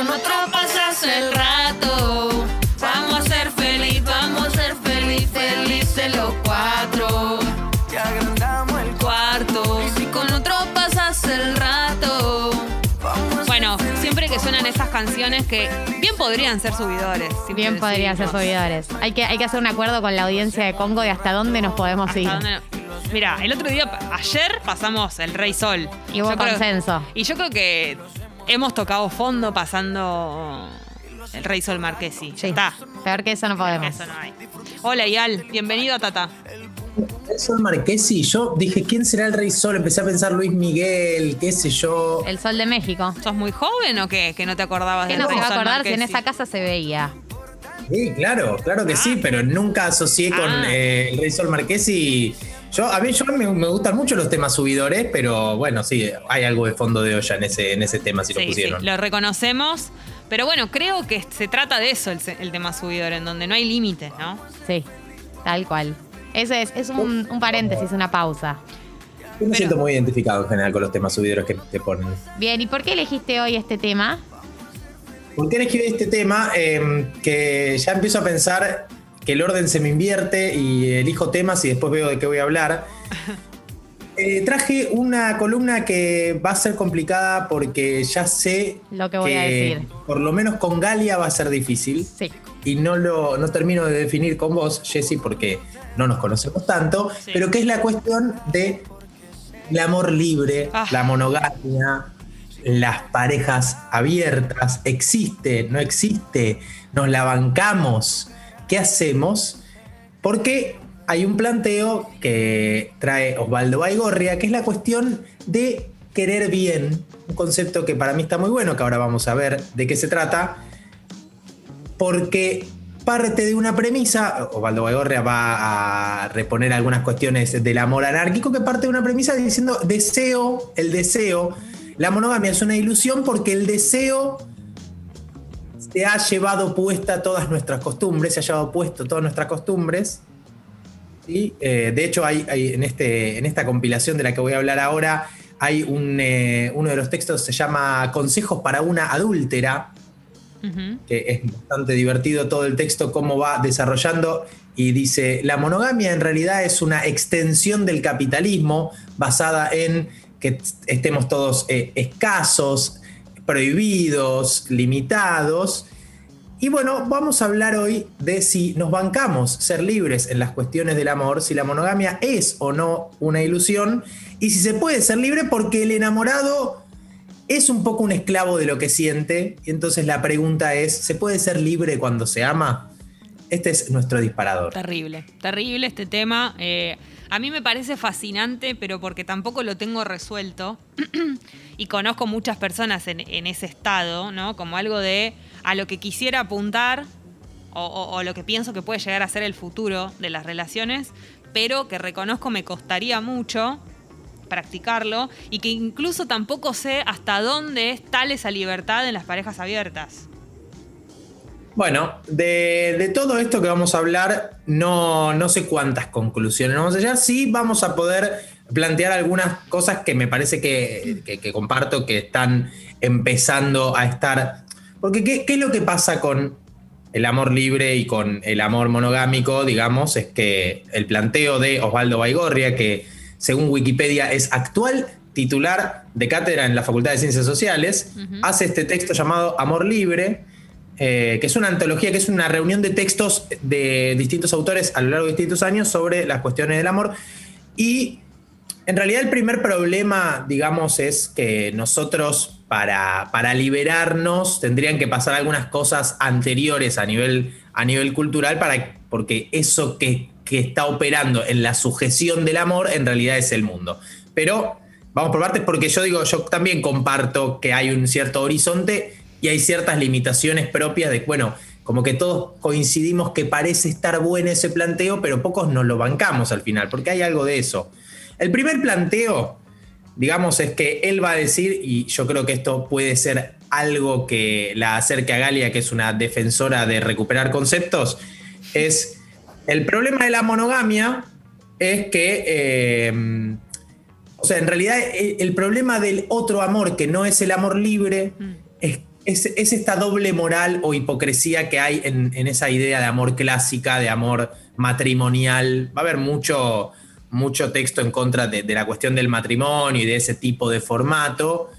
con otro pasas el rato. Vamos a ser feliz, vamos a ser feliz, felices los cuatro. Y agrandamos el Cuarto, y si con otro pasas el rato. vamos Bueno, siempre que suenan esas canciones que bien podrían ser subidores. Bien podrían ser subidores. Hay que, hay que hacer un acuerdo con la audiencia de Congo de hasta dónde nos podemos ¿Hasta ir. dónde? Mira, el otro día, ayer pasamos el Rey Sol. Y hubo Yo creo- consenso. y yo creo que hemos tocado fondo pasando el Rey Sol Marquesi. Sí. está. Peor que eso no podemos. Eso no hay. Hola, Ial. Bienvenido a Tata. El Sol Marquesi, yo dije, ¿quién será el Rey Sol? Empecé a pensar Luis Miguel, qué sé yo. El sol de México. ¿Sos muy joven o qué? Que no te acordabas ¿Qué del no se Rey va a acordar si en esa casa se veía? Sí, claro, claro que sí, pero nunca asocié con Ah. eh, el Rey Sol Marquesi. Yo, a mí yo me, me gustan mucho los temas subidores, pero bueno, sí, hay algo de fondo de olla en ese, en ese tema si lo Sí, sí, pusieron. lo reconocemos. Pero bueno, creo que se trata de eso el, tema subidor, en donde no hay límites, ¿no? Sí, tal cual. Ese es, es un, un paréntesis, una pausa. Yo me siento muy identificado en general con los temas subidores que te ponen. Bien, ¿y por qué elegiste hoy este tema? ¿Por qué elegí este tema? Eh, que ya empiezo a pensar que el orden se me invierte y elijo temas y después veo de qué voy a hablar. Eh, traje una columna que va a ser complicada porque ya sé Lo que voy a decir. por lo menos con Galia va a ser difícil Sí. y no lo no termino de definir con vos, Jessy, porque no nos conocemos tanto, Sí. pero que es la cuestión de el amor libre, Ah. la monogamia, las parejas abiertas, existe, no existe, nos la bancamos, ¿qué hacemos? Porque hay un planteo que trae Osvaldo Baigorria, que es la cuestión de querer bien, un concepto que para mí está muy bueno, que ahora vamos a ver de qué se trata, porque parte de una premisa, Osvaldo Baigorria va a reponer algunas cuestiones del amor anárquico, que parte de una premisa diciendo deseo, el deseo, la monogamia es una ilusión porque el deseo se ha llevado puesta todas nuestras costumbres, se ha llevado puesto todas nuestras costumbres. ¿sí? Eh, de hecho, hay, hay en, este, en esta compilación de la que voy a hablar ahora, hay un, eh, uno de los textos se llama Consejos para una adúltera, que es bastante divertido todo el texto, cómo va desarrollando. Y dice, la monogamia en realidad es una extensión del capitalismo basada en que estemos todos eh, escasos, prohibidos, limitados. Y bueno, vamos a hablar hoy de si nos bancamos ser libres en las cuestiones del amor, si la monogamia es o no una ilusión, y si se puede ser libre porque el enamorado es un poco un esclavo de lo que siente. Y entonces la pregunta es, ¿se puede ser libre cuando se ama? Este es nuestro disparador. Terrible, terrible este tema. Eh, a mí me parece fascinante, pero porque tampoco lo tengo resuelto. y conozco muchas personas en, ese estado, ¿no? Como algo de a lo que quisiera apuntar o- o lo que pienso que puede llegar a ser el futuro de las relaciones, pero que reconozco me costaría mucho practicarlo y que incluso tampoco sé hasta dónde es tal esa libertad en las parejas abiertas. Bueno, de, de todo esto que vamos a hablar, no, no sé cuántas conclusiones vamos a llegar. Sí vamos a poder plantear algunas cosas que me parece que, que- que comparto que están empezando a estar. Porque ¿qué, qué es lo que pasa con el amor libre y con el amor monogámico? Digamos, es que el planteo de Osvaldo Baigorria, que según Wikipedia es actual titular de cátedra en la Facultad de Ciencias Sociales, hace este texto llamado Amor Libre, eh, que es una antología, que es una reunión de textos de distintos autores a lo largo de distintos años sobre las cuestiones del amor. Y en realidad el primer problema, digamos, es que nosotros para, para liberarnos tendrían que pasar algunas cosas anteriores a nivel, a nivel cultural, para, porque eso que, que está operando en la sujeción del amor en realidad es el mundo. Pero vamos por partes porque yo digo, yo también comparto que hay un cierto horizonte y hay ciertas limitaciones propias de, bueno, como que todos coincidimos que parece estar bueno ese planteo, pero pocos nos lo bancamos al final, porque hay algo de eso. El primer planteo, digamos, es que él va a decir, y yo creo que esto puede ser algo que la acerque a Galia, que es una defensora de recuperar conceptos, es el problema de la monogamia es que, eh, o sea, en realidad el, el problema del otro amor, que no es el amor libre, es es, es esta doble moral o hipocresía que hay en, en esa idea de amor clásica, de amor matrimonial. Va a haber mucho, mucho texto en contra de, de la cuestión del matrimonio y de ese tipo de formato.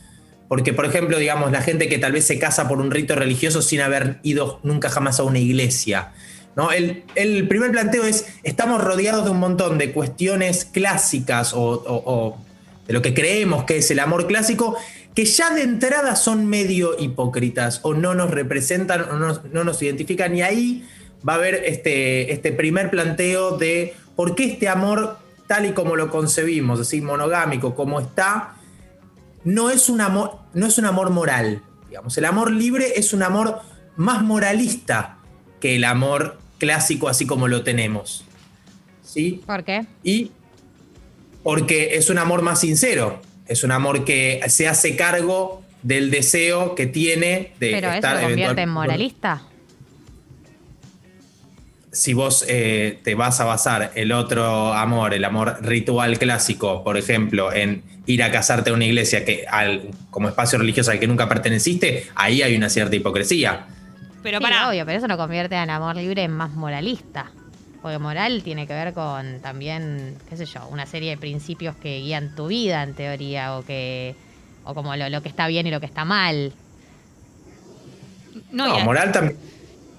Porque, por ejemplo, digamos, la gente que tal vez se casa por un rito religioso sin haber ido nunca jamás a una iglesia. ¿no? El, el primer planteo es, estamos rodeados de un montón de cuestiones clásicas o, o- o de lo que creemos que es el amor clásico, que ya de entrada son medio hipócritas o no nos representan o no, no nos identifican. Y ahí va a haber este, este primer planteo de por qué este amor, tal y como lo concebimos, así monogámico como está, no es un amor, no es un amor moral. Digamos. El amor libre es un amor más moralista que el amor clásico así como lo tenemos. ¿Sí? ¿Por qué? Y porque es un amor más sincero, es un amor que se hace cargo del deseo que tiene de Pero eso estar lo convierte en moralista. Si vos eh, te vas a basar el otro amor, el amor ritual clásico, por ejemplo, en ir a casarte a una iglesia que al, como espacio religioso al que nunca perteneciste, ahí hay una cierta hipocresía. Pero sí, para. obvio, pero eso lo convierte en amor libre en más moralista. Porque moral tiene que ver con también, qué sé yo, una serie de principios que guían tu vida en teoría, o que o como lo, lo que está bien y lo que está mal. No, No, y moral también.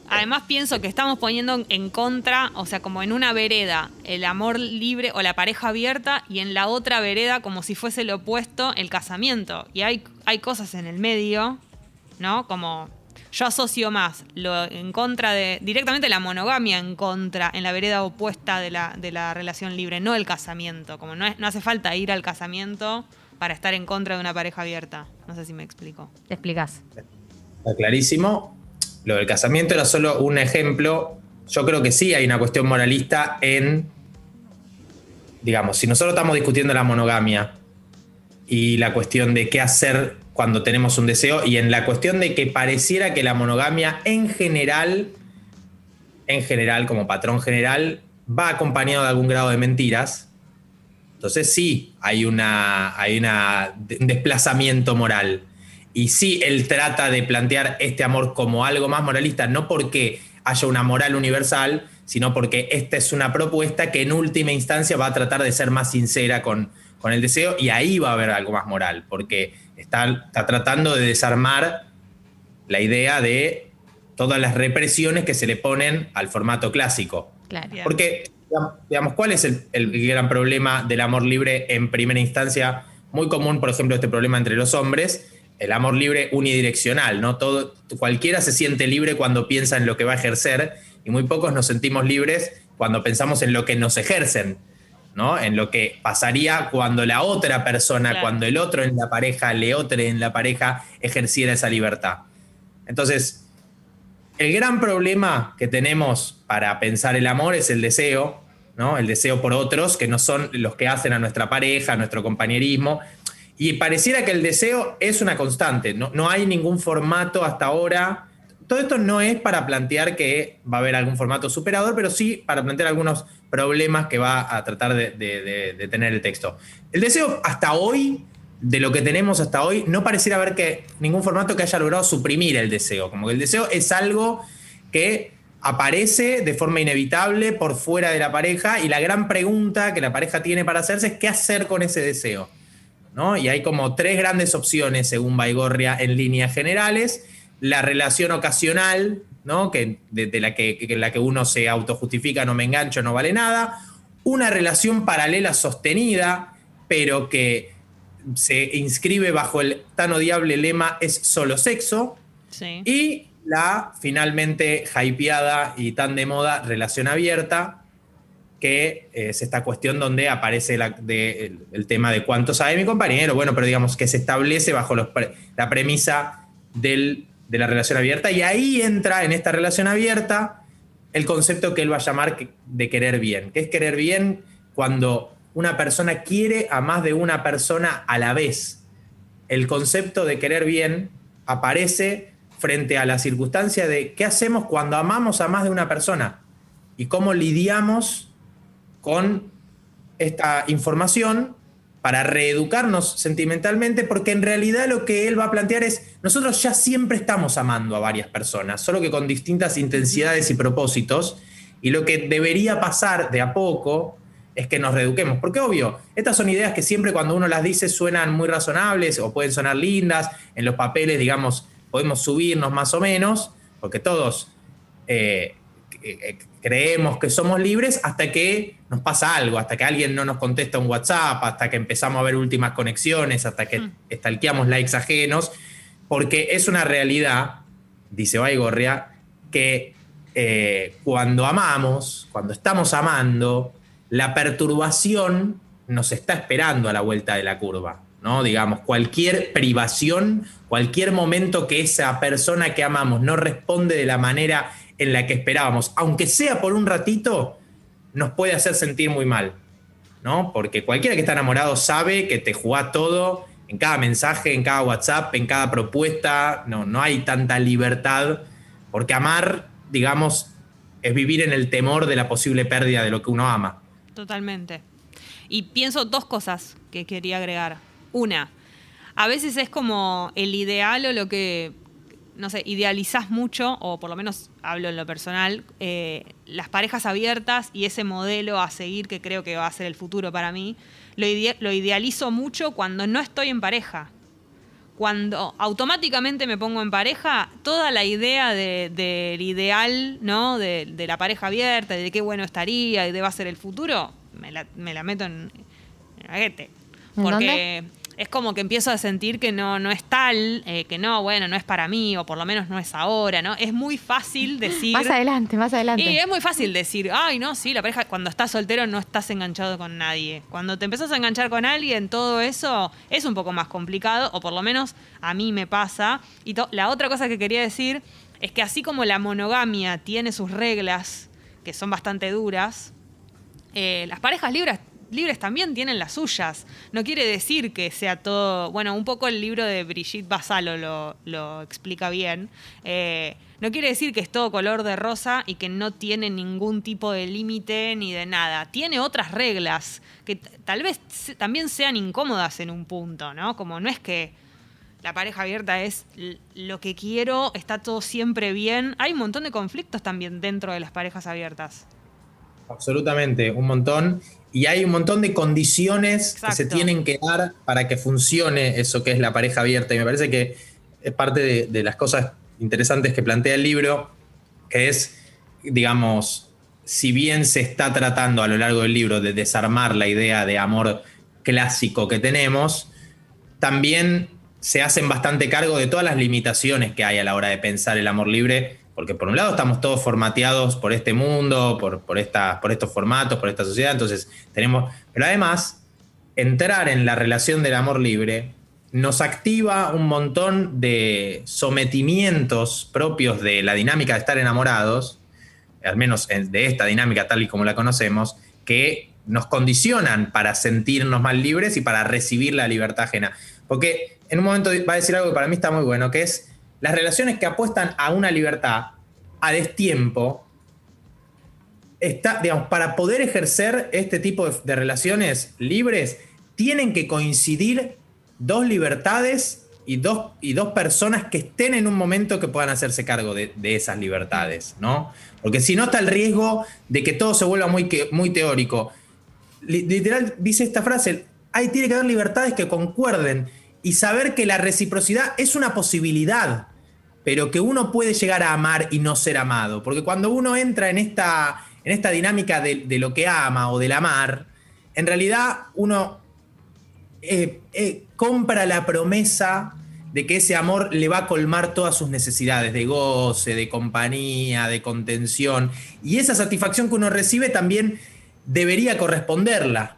Además pienso que estamos poniendo en contra, o sea, como en una vereda, el amor libre o la pareja abierta y en la otra vereda, como si fuese lo opuesto, el casamiento. Y hay, hay cosas en el medio, ¿no? Como yo asocio más lo en contra de, directamente la monogamia en contra, en la vereda opuesta de la, de la relación libre, no el casamiento. Como no, es, no hace falta ir al casamiento para estar en contra de una pareja abierta. No sé si me explico. Te explicas. Está clarísimo. Lo del casamiento era solo un ejemplo. Yo creo que sí hay una cuestión moralista en, digamos, si nosotros estamos discutiendo la monogamia y la cuestión de qué hacer cuando tenemos un deseo y en la cuestión de que pareciera que la monogamia en general, en general, como patrón general, va acompañado de algún grado de mentiras. Entonces sí, hay, una, hay una, un desplazamiento moral. Y sí, él trata de plantear este amor como algo más moralista, no porque haya una moral universal, sino porque esta es una propuesta que en última instancia va a tratar de ser más sincera con, con el deseo y ahí va a haber algo más moral, porque está, está tratando de desarmar la idea de todas las represiones que se le ponen al formato clásico. Claro. Porque, digamos, ¿cuál es el, el gran problema del amor libre en primera instancia? Muy común, por ejemplo, este problema entre los hombres, el amor libre unidireccional, ¿no? Todo, cualquiera se siente libre cuando piensa en lo que va a ejercer y muy pocos nos sentimos libres cuando pensamos en lo que nos ejercen, ¿no? En lo que pasaría cuando la otra persona, Claro. cuando el otro en la pareja, le otro en la pareja, ejerciera esa libertad. Entonces, el gran problema que tenemos para pensar el amor es el deseo, ¿no? El deseo por otros que no son los que hacen a nuestra pareja, a nuestro compañerismo. Y pareciera que el deseo es una constante, no, no hay ningún formato hasta ahora. Todo esto no es para plantear que va a haber algún formato superador, pero sí para plantear algunos problemas que va a tratar de, tener el texto. El deseo hasta hoy, de lo que tenemos hasta hoy, no pareciera haber que ningún formato que haya logrado suprimir el deseo. Como que el deseo es algo que aparece de forma inevitable por fuera de la pareja y la gran pregunta que la pareja tiene para hacerse es qué hacer con ese deseo. ¿no? Y hay como tres grandes opciones, según Baigorria, en líneas generales. La relación ocasional, ¿no? que, de, de la, que, que- la que uno se autojustifica, no me engancho, no vale nada. Una relación paralela sostenida, pero que se inscribe bajo el tan odiable lema es solo sexo. Sí. Y la finalmente hypeada y tan de moda relación abierta, que es esta cuestión donde aparece la- de- el, el tema de cuánto sabe mi compañero, bueno, pero digamos que se establece bajo los pre- la premisa del- de la relación abierta y ahí entra en esta relación abierta el concepto que él va a llamar de querer bien, que es querer bien cuando una persona quiere a más de una persona a la vez. El concepto de querer bien aparece frente a la circunstancia de qué hacemos cuando amamos a más de una persona y cómo lidiamos con esta información para reeducarnos sentimentalmente, porque en realidad lo que él va a plantear es, nosotros ya siempre estamos amando a varias personas, solo que con distintas intensidades y propósitos, y lo que debería pasar de a poco es que nos reeduquemos, porque obvio, estas son ideas que siempre cuando uno las dice suenan muy razonables o pueden sonar lindas, en los papeles, digamos, podemos subirnos más o menos, porque todos eh, eh, creemos que somos libres hasta que nos pasa algo, hasta que alguien no nos contesta un WhatsApp, hasta que empezamos a ver últimas conexiones, hasta que Mm. estalqueamos likes ajenos, porque es una realidad, dice Baigorria, que eh, cuando amamos, cuando estamos amando, la perturbación nos está esperando a la vuelta de la curva. ¿no? Digamos, cualquier privación, cualquier momento que esa persona que amamos no responde de la manera en la que esperábamos, aunque sea por un ratito, nos puede hacer sentir muy mal, ¿no? Porque cualquiera que está enamorado sabe que te jugás todo en cada mensaje, en cada WhatsApp, en cada propuesta, no, no hay tanta libertad, porque amar, digamos, es vivir en el temor de la posible pérdida de lo que uno ama. Totalmente. Y pienso dos cosas que quería agregar. Una, a veces es como el ideal o lo que, no sé, idealizás mucho, o por lo menos hablo en lo personal, eh, las parejas abiertas y ese modelo a seguir que creo que va a ser el futuro para mí, lo, ide- lo idealizo mucho cuando no estoy en pareja. Cuando automáticamente me pongo en pareja, toda la idea de- del ideal, ¿no? De, de la pareja abierta, de qué bueno estaría y de va a ser el futuro, me la, me la meto en, en el baguete. ¿En Porque es como que empiezo a sentir que no, no es tal, eh, que no, bueno, no es para mí, o por lo menos no es ahora, ¿no? Es muy fácil decir. Más adelante, más adelante. Y es muy fácil decir, ay, no, sí, la pareja, cuando estás soltero no estás enganchado con nadie. Cuando te empezás a enganchar con alguien, todo eso es un poco más complicado, o por lo menos a mí me pasa. Y la otra cosa que quería decir es que así como la monogamia tiene sus reglas, que son bastante duras, eh, las parejas libres, libres también tienen las suyas. No quiere decir que sea todo. Bueno, un poco el libro de Brigitte Basalo lo, explica bien. Eh, no quiere decir que es todo color de rosa y que no tiene ningún tipo de límite ni de nada. Tiene otras reglas que tal vez también sean incómodas en un punto, ¿no? Como no es que la pareja abierta es lo que quiero, está todo siempre bien. Hay un montón de conflictos también dentro de las parejas abiertas. Absolutamente, un montón. Y hay un montón de condiciones que se tienen que dar para que funcione eso que es la pareja abierta. Y me parece que es parte de, de las cosas interesantes que plantea el libro, que es, digamos, si bien se está tratando a lo largo del libro de desarmar la idea de amor clásico que tenemos, también se hacen bastante cargo de todas las limitaciones que hay a la hora de pensar el amor libre, porque por un lado estamos todos formateados por este mundo, por, por, por estos formatos, por esta sociedad, entonces tenemos, pero además, entrar en la relación del amor libre nos activa un montón de sometimientos propios de la dinámica de estar enamorados, al menos en- de esta dinámica tal y como la conocemos, que nos condicionan para sentirnos más libres y para recibir la libertad ajena. Porque en un momento va a decir algo que para mí está muy bueno, que es las relaciones que apuestan a una libertad a destiempo, está, digamos, para poder ejercer este tipo de, relaciones libres, tienen que coincidir dos libertades y dos, y dos personas que estén en un momento que puedan hacerse cargo de, esas libertades, ¿no? Porque si no está el riesgo de que todo se vuelva muy, muy teórico. Li- Literal dice esta frase, hay, tiene que haber libertades que concuerden y saber que la reciprocidad es una posibilidad, pero que uno puede llegar a amar y no ser amado. Porque cuando uno entra en esta, en esta dinámica de, lo que ama o del amar, en realidad uno eh, eh, compra la promesa de que ese amor le va a colmar todas sus necesidades de goce, de compañía, de contención. Y esa satisfacción que uno recibe también debería corresponderla.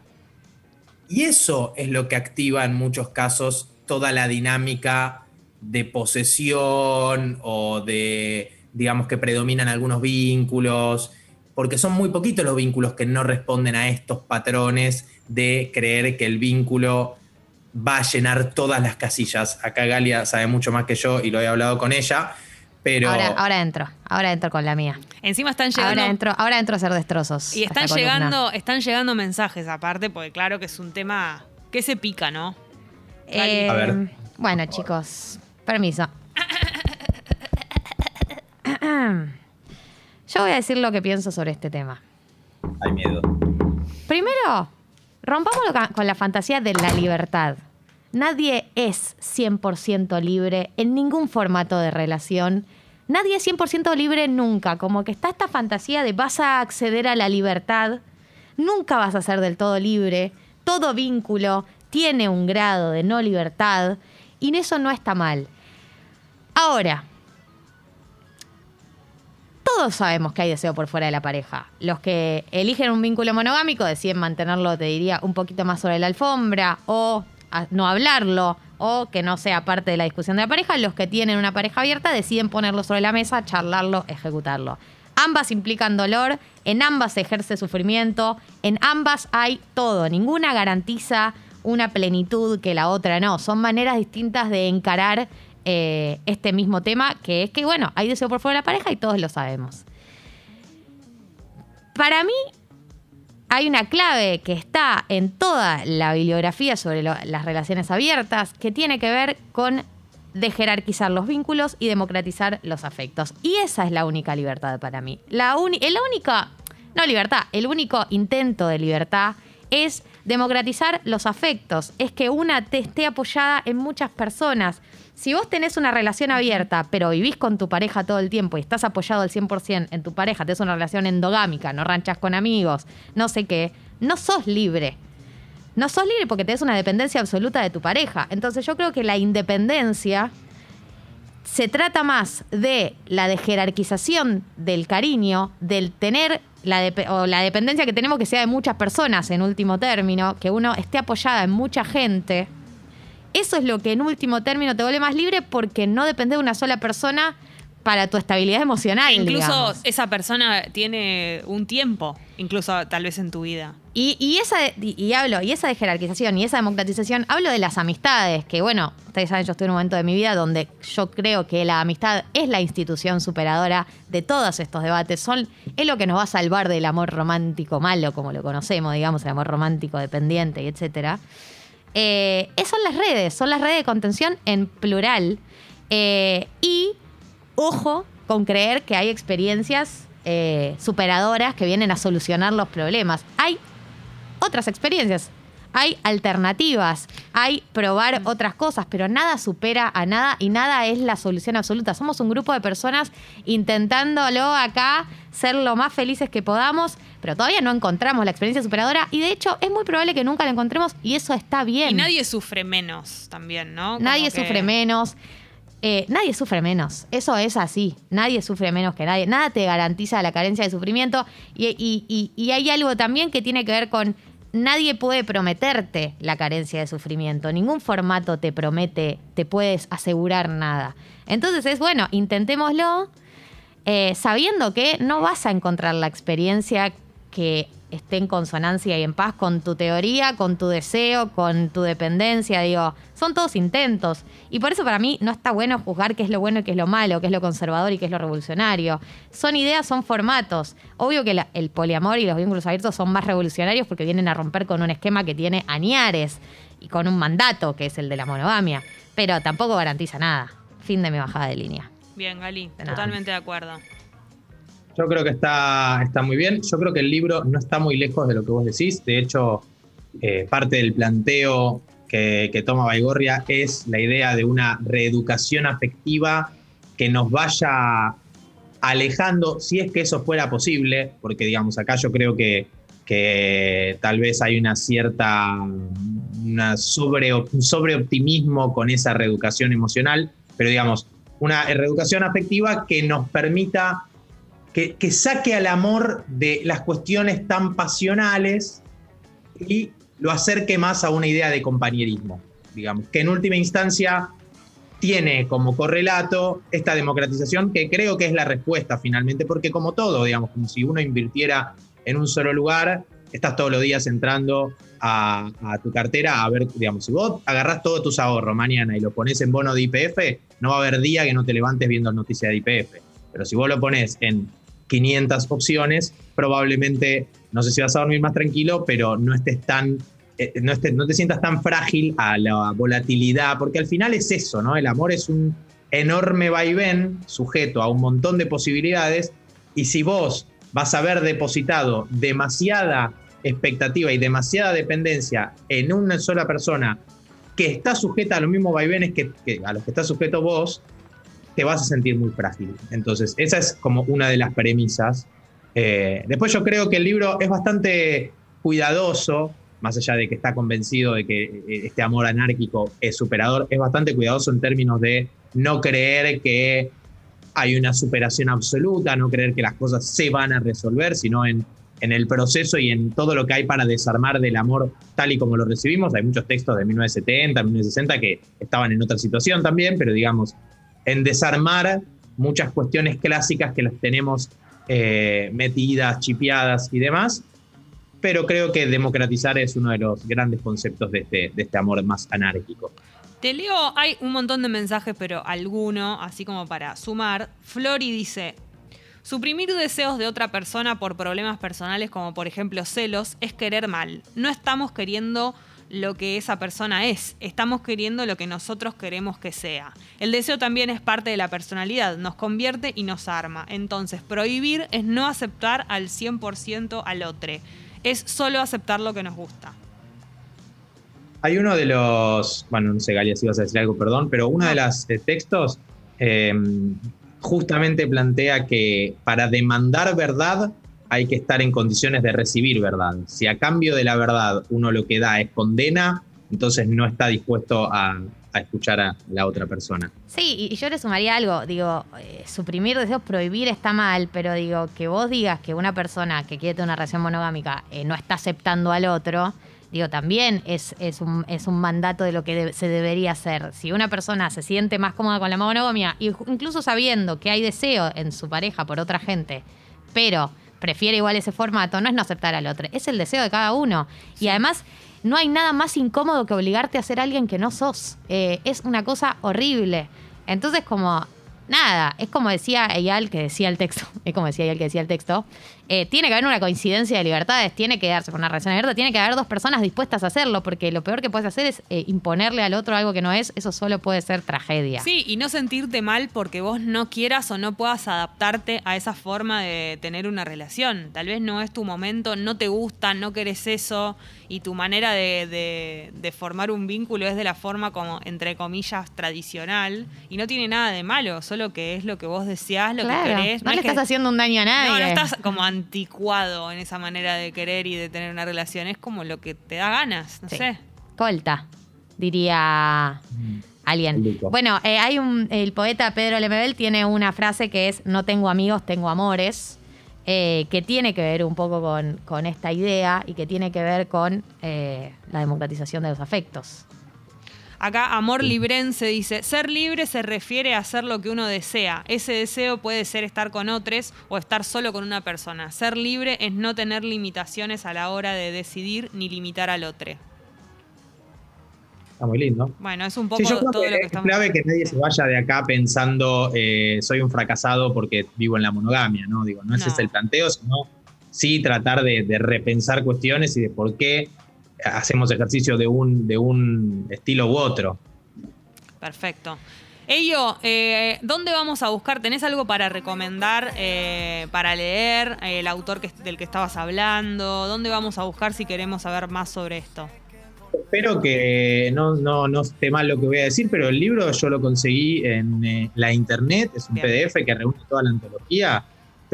Y eso es lo que activa en muchos casos toda la dinámica de posesión o de, digamos, que predominan algunos vínculos, porque son muy poquitos los vínculos que no responden a estos patrones de creer que el vínculo va a llenar todas las casillas. Acá Galia sabe mucho más que yo y lo he hablado con ella, pero... Ahora, ahora entro, ahora entro con la mía. Encima están llegando. Ahora entro, ahora entro a hacer destrozos. Y están llegando, están llegando mensajes aparte, porque claro que es un tema ¿Qué se pica, no? Eh, A ver. Bueno, chicos, permiso. Yo voy a decir lo que pienso sobre este tema. Hay miedo. Primero, rompamos con la fantasía de la libertad. Nadie es 100% libre en ningún formato de relación. Nadie es 100% libre nunca. Como que está esta fantasía de vas a acceder a la libertad. Nunca vas a ser del todo libre. Todo vínculo tiene un grado de no libertad. Y eso no está mal. Ahora, todos sabemos que hay deseo por fuera de la pareja. Los que eligen un vínculo monogámico deciden mantenerlo, te diría, un poquito más sobre la alfombra o no hablarlo o que no sea parte de la discusión de la pareja. Los que tienen una pareja abierta deciden ponerlo sobre la mesa, charlarlo, ejecutarlo. Ambas implican dolor, en ambas se ejerce sufrimiento, en ambas hay todo. Ninguna garantiza una plenitud que la otra no. Son maneras distintas de encarar eh, este mismo tema, que es que, bueno, hay deseo por fuera de la pareja y todos lo sabemos. Para mí, hay una clave que está en toda la bibliografía sobre las relaciones abiertas que tiene que ver con jerarquizar los vínculos y democratizar los afectos. Y esa es la única libertad para mí. La, la única, no libertad, el único intento de libertad es democratizar los afectos. Es que una te esté apoyada en muchas personas. Si vos tenés una relación abierta, pero vivís con tu pareja todo el tiempo y estás apoyado al 100% en tu pareja, tenés una relación endogámica, no ranchas con amigos, no sé qué, no sos libre. No sos libre porque tenés una dependencia absoluta de tu pareja. Entonces yo creo que la independencia se trata más de la de jerarquización del cariño, del tener la depe- o la dependencia que tenemos que sea de muchas personas en último término, que uno esté apoyada en mucha gente. Eso es lo que en último término te vuelve más libre porque no depende de una sola persona para tu estabilidad emocional. incluso digamos. esa persona tiene un tiempo, incluso tal vez en tu vida. Y, y esa de- y hablo, y esa de jerarquización y esa democratización, hablo de las amistades, que bueno, ustedes saben, yo estoy en un momento de mi vida donde yo creo que la amistad es la institución superadora de todos estos debates. Son, es lo que nos va a salvar del amor romántico malo, como lo conocemos, digamos, el amor romántico dependiente y etcétera. Eh, son las redes, son las redes de contención en plural. Eh, y ojo con creer que hay experiencias eh, superadoras que vienen a solucionar los problemas. Hay otras experiencias, hay alternativas, hay probar otras cosas, pero nada supera a nada y nada es la solución absoluta. Somos un grupo de personas intentándolo acá ser lo más felices que podamos, pero todavía no encontramos la experiencia superadora y de hecho es muy probable que nunca la encontremos y eso está bien. Y nadie sufre menos también, ¿no? Como Nadie que- sufre menos. Eh, nadie sufre menos. Eso es así. Nadie sufre menos que nadie. Nada te garantiza la carencia de sufrimiento. Y, y- y- y hay algo también que tiene que ver con. Nadie puede prometerte la carencia de sufrimiento. Ningún formato te promete, te puedes asegurar nada. Entonces es bueno, intentémoslo eh, sabiendo que no vas a encontrar la experiencia que esté en consonancia y en paz con tu teoría, con tu deseo, con tu dependencia. Digo, son todos intentos. Y por eso para mí no está bueno juzgar qué es lo bueno y qué es lo malo, qué es lo conservador y qué es lo revolucionario. Son ideas, son formatos. Obvio que la- el poliamor y los vínculos abiertos son más revolucionarios porque vienen a romper con un esquema que tiene añares y con un mandato que es el de la monogamia. Pero tampoco garantiza nada. Fin de mi bajada de línea. Bien, Gali, totalmente de acuerdo. Yo creo que está, está muy bien. Yo creo que el libro no está muy lejos de lo que vos decís. De hecho, eh, parte del planteo que, que toma Baigorria es la idea de una reeducación afectiva que nos vaya alejando, si es que eso fuera posible, porque digamos, acá yo creo que, que tal vez hay una cierta una sobre, un sobreoptimismo con esa reeducación emocional, pero digamos, una reeducación afectiva que nos permita que, que saque al amor de las cuestiones tan pasionales y lo acerque más a una idea de compañerismo, digamos, que en última instancia tiene como correlato esta democratización que creo que es la respuesta finalmente, porque como todo, digamos, como si uno invirtiera en un solo lugar, estás todos los días entrando a, a tu cartera a ver, digamos, si vos agarrás todos tus ahorros mañana y lo pones en bono de IPF, no va a haber día que no te levantes viendo noticias de IPF. Pero si vos lo pones en 500 opciones, probablemente, no sé si vas a dormir más tranquilo, pero no estés tan eh, no, esté- no te sientas tan frágil a la volatilidad, porque al final es eso, ¿no? El amor es un enorme vaivén sujeto a un montón de posibilidades y si vos vas a haber depositado demasiada expectativa y demasiada dependencia en una sola persona que está sujeta a los mismos vaivenes que, que a los que estás sujeto vos, te vas a sentir muy frágil. Entonces, esa es como una de las premisas. Eh, después yo creo que el libro es bastante cuidadoso, más allá de que está convencido de que eh, este amor anárquico es superador, es bastante cuidadoso en términos de no creer que hay una superación absoluta, no creer que las cosas se van a resolver, sino en, en el proceso y en todo lo que hay para desarmar del amor tal y como lo recibimos. Hay muchos textos de 1970, 1960 que estaban en otra situación también, pero digamos, en desarmar muchas cuestiones clásicas que las tenemos eh, metidas, chipeadas y demás. Pero creo que democratizar es uno de los grandes conceptos de este, de este amor más anárquico. Te leo, hay un montón de mensajes, pero alguno, así como para sumar. Flori dice, suprimir deseos de otra persona por problemas personales como por ejemplo celos es querer mal. No estamos queriendo lo que esa persona es, estamos queriendo lo que nosotros queremos que sea. El deseo también es parte de la personalidad, nos convierte y nos arma. Entonces, prohibir es no aceptar al 100% al otro, es solo aceptar lo que nos gusta. Hay uno de los, bueno, no sé, Galia, si vas a decir algo, perdón, pero uno de los eh, textos eh, justamente plantea que para demandar verdad hay que estar en condiciones de recibir verdad. Si a cambio de la verdad uno lo que da es condena, entonces no está dispuesto a, escuchar a la otra persona. Sí, y yo le sumaría algo, digo, eh, suprimir deseos, prohibir está mal, pero digo, que vos digas que una persona que quiere tener una relación monogámica eh, no está aceptando al otro, digo, también es, un, mandato de lo que se debería hacer. Si una persona se siente más cómoda con la monogamia, incluso sabiendo que hay deseo en su pareja por otra gente, pero prefiere igual ese formato, no es no aceptar al otro, es el deseo de cada uno. Y además, no hay nada más incómodo que obligarte a ser alguien que no sos. Eh, es una cosa horrible. Entonces, como, nada, es como decía Eyal, que decía el texto, es como decía Eyal que decía el texto, eh, tiene que haber una coincidencia de libertades, tiene que darse por una relación abierta, tiene que haber dos personas dispuestas a hacerlo, porque lo peor que puedes hacer es eh, imponerle al otro algo que no es, eso solo puede ser tragedia. Sí, y no sentirte mal porque vos no quieras o no puedas adaptarte a esa forma de tener una relación. Tal vez no es tu momento, no te gusta, no querés eso, y tu manera de, de- de formar un vínculo es de la forma como, entre comillas, tradicional, y no tiene nada de malo, solo que es lo que vos deseás, lo Claro, que querés. no, le es que- estás haciendo un daño a nadie. No, no estás como anticuado en esa manera de querer y de tener una relación, es como lo que te da ganas, no Sí. sé. Colta, diría alguien. Luco. Bueno, eh, hay un, el poeta Pedro Lemebel tiene una frase que es no tengo amigos, tengo amores, eh, que tiene que ver un poco con, con esta idea y que tiene que ver con eh, la democratización de los afectos. Acá Amor Librense dice, ser libre se refiere a hacer lo que uno desea. Ese deseo puede ser estar con otros o estar solo con una persona. Ser libre es no tener limitaciones a la hora de decidir ni limitar al otro. Está muy lindo. Bueno, es un poco Sí, yo creo todo que lo que es estamos... clave que nadie se vaya de acá pensando eh, soy un fracasado porque vivo en la monogamia, ¿no? Digo, no ese No. es el planteo, sino sí tratar de, de repensar cuestiones y de por qué hacemos ejercicio de un, de un estilo u otro. Perfecto. Ello, eh, ¿dónde vamos a buscar? ¿Tenés algo para recomendar, eh, para leer, eh, el autor que- del que estabas hablando? ¿Dónde vamos a buscar si queremos saber más sobre esto? Espero que no, no, no esté mal lo que voy a decir, pero el libro yo lo conseguí en eh, la internet, es un Bien. PDF que reúne toda la antología.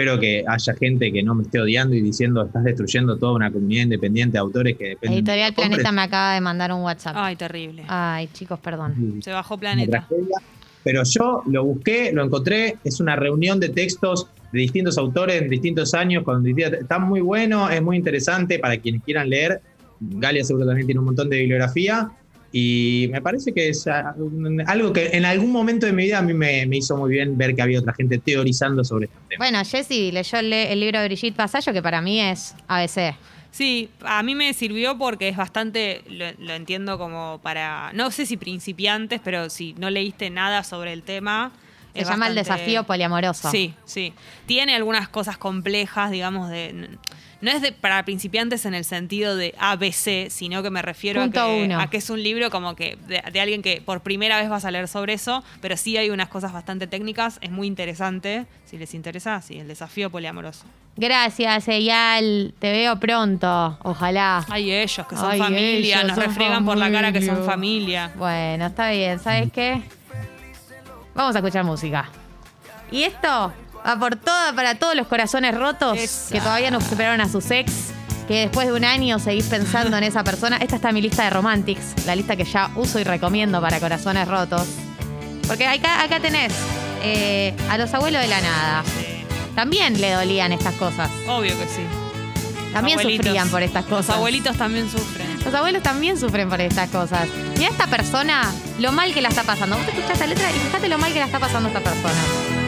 Espero que haya gente que no me esté odiando y diciendo estás destruyendo toda una comunidad independiente de autores que dependen Editorial de hombres". Planeta me acaba de mandar un WhatsApp. Ay, terrible. Ay, chicos, perdón. Se bajó Planeta. Pero yo lo busqué, lo encontré, es una reunión de textos de distintos autores en distintos años, con distintas- está muy bueno, es muy interesante para quienes quieran leer. Galia seguro también tiene un montón de bibliografía y me parece que es algo que en algún momento de mi vida a mí me, me hizo muy bien ver que había otra gente teorizando sobre este tema. Bueno, Jessy leyó el, el libro de Brigitte Vasallo, que para mí es ABC. Sí, a mí me sirvió porque es bastante, lo, lo entiendo como para, no sé si principiantes, pero si no leíste nada sobre el tema, Se llama el desafío poliamoroso. Sí, sí. Tiene algunas cosas complejas, digamos, de. No es de, para principiantes en el sentido de ABC, sino que me refiero a que, uno. a que es un libro como que de, de alguien que por primera vez vas a leer sobre eso, pero sí hay unas cosas bastante técnicas, es muy interesante, si les interesa, sí, el desafío poliamoroso. Gracias, Eyal. Te veo pronto. Ojalá. Hay ellos que son Ay, familia, ellos nos refriegan por la cara que son familia. familia. Bueno, está bien. ¿Sabes qué? Vamos a escuchar música. Y esto va por toda, para todos los corazones rotos Esa. que todavía no superaron a sus ex, que después de un año seguís pensando en esa persona. Esta está en mi lista de Romantics, la lista que ya uso y recomiendo para corazones rotos. Porque acá, acá tenés eh, a los abuelos de la nada. También le dolían estas cosas. obvio que sí. También Abuelitos. sufrían por estas Los cosas. abuelitos también sufren. Los abuelos también sufren por estas cosas. Mira esta persona, lo mal que la está pasando. Vos escuchás esta letra y fíjate lo mal que la está pasando esta persona.